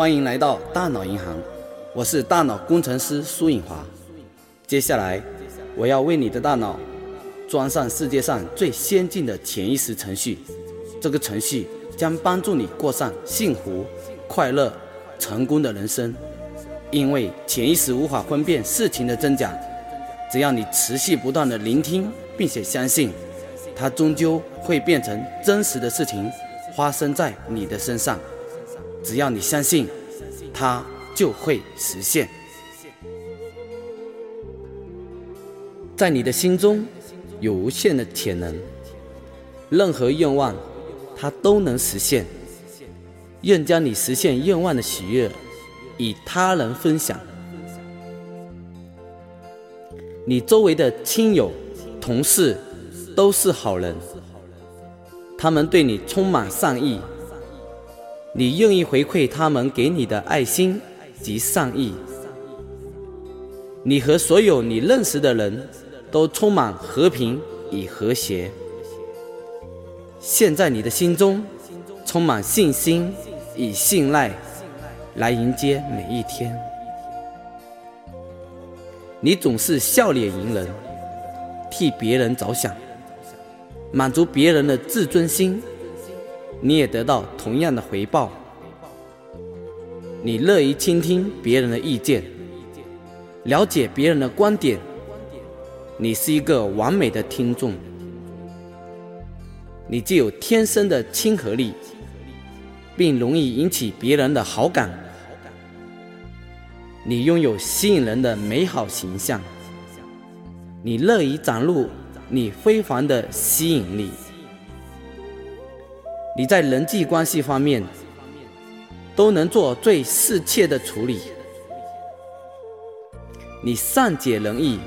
欢迎来到大脑银行，我是大脑工程师苏颖华。接下来，我要为你的大脑装上世界上最先进的潜意识程序，这个程序将帮助你过上幸福、快乐、成功的人生。因为潜意识无法分辨事情的真假，只要你持续不断的聆听并且相信，它终究会变成真实的事情发生在你的身上。只要你相信，它就会实现。在你的心中有无限的潜能，任何愿望它都能实现。愿将你实现愿望的喜悦与他人分享。你周围的亲友、同事都是好人，他们对你充满善意。你愿意回馈他们给你的爱心及善意。你和所有你认识的人都充满和平与和谐。现在你的心中充满信心与信赖，来迎接每一天。你总是笑脸迎人，替别人着想，满足别人的自尊心。你也得到同样的回报。你乐于倾听别人的意见，了解别人的观点。你是一个完美的听众。你具有天生的亲和力，并容易引起别人的好感。你拥有吸引人的美好形象。你乐于展露你非凡的吸引力。你在人际关系方面都能做最适切的处理。你善解人意，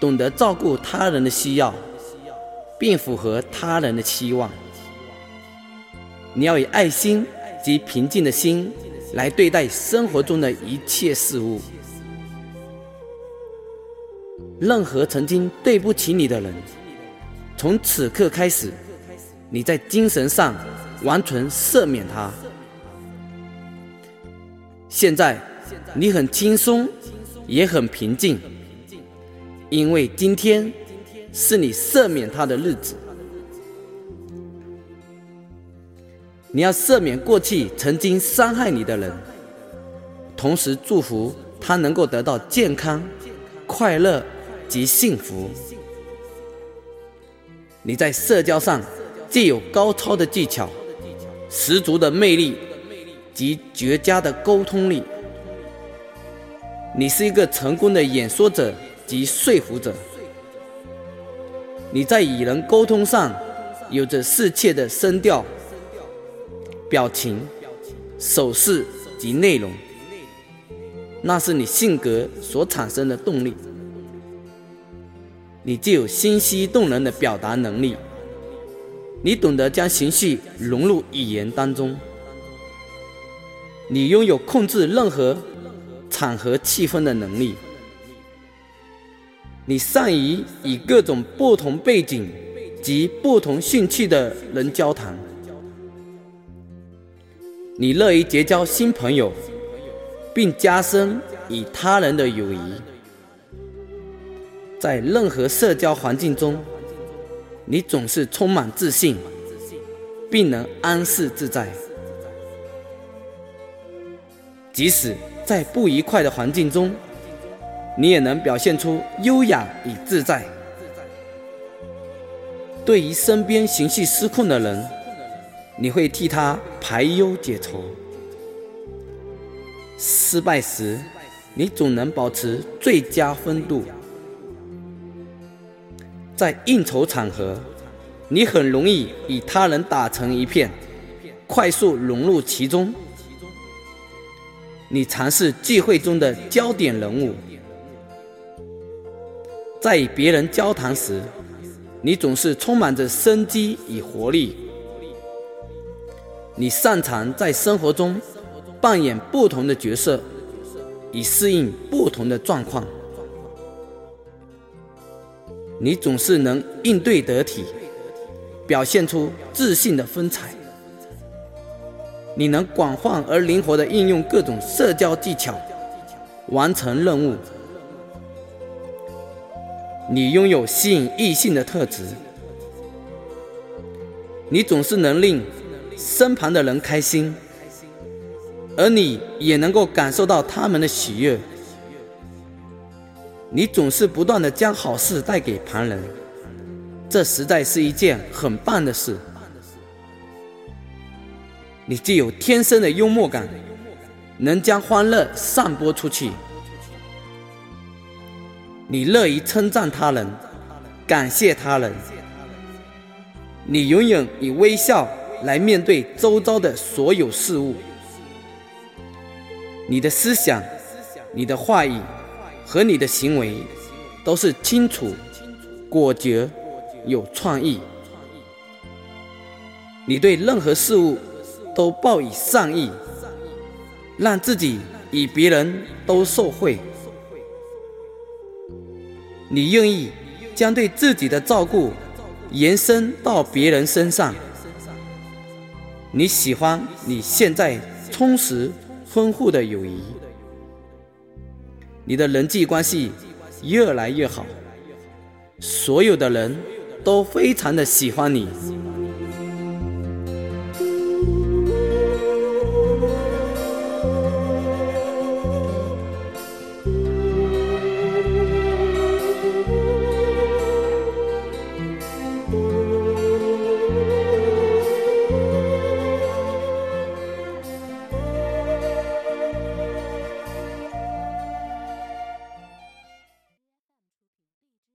懂得照顾他人的需要，并符合他人的期望。你要以爱心及平静的心来对待生活中的一切事物。任何曾经对不起你的人，从此刻开始。你在精神上完全赦免他。现在你很轻松，也很平静，因为今天是你赦免他的日子。你要赦免过去曾经伤害你的人，同时祝福他能够得到健康、快乐及幸福。你在社交上。既有高超的技巧、十足的魅力及绝佳的沟通力，你是一个成功的演说者及说服者。你在与人沟通上有着适切的声调、表情、手势及内容，那是你性格所产生的动力。你具有心息动人的表达能力。你懂得将情绪融入语言当中，你拥有控制任何场合气氛的能力，你善于与各种不同背景及不同兴趣的人交谈，你乐于结交新朋友，并加深与他人的友谊，在任何社交环境中。你总是充满自信，并能安适自在，即使在不愉快的环境中，你也能表现出优雅与自在。对于身边情绪失控的人，你会替他排忧解愁。失败时，你总能保持最佳风度。在应酬场合，你很容易与他人打成一片，快速融入其中。你尝试聚会中的焦点人物，在与别人交谈时，你总是充满着生机与活力。你擅长在生活中扮演不同的角色，以适应不同的状况。你总是能应对得体，表现出自信的风采。你能广泛而灵活地应用各种社交技巧，完成任务。你拥有吸引异性的特质，你总是能令身旁的人开心，而你也能够感受到他们的喜悦。你总是不断的将好事带给旁人，这实在是一件很棒的事。你既有天生的幽默感，能将欢乐散播出去。你乐于称赞他人，感谢他人。你永远以微笑来面对周遭的所有事物。你的思想、你的话语和你的行为都是清楚、果决、有创意。你对任何事物都报以善意，让自己与别人都受惠。你愿意将对自己的照顾延伸到别人身上。你喜欢你现在充实丰富的友谊。你的人际关系越来越好，所有的人都非常的喜欢你。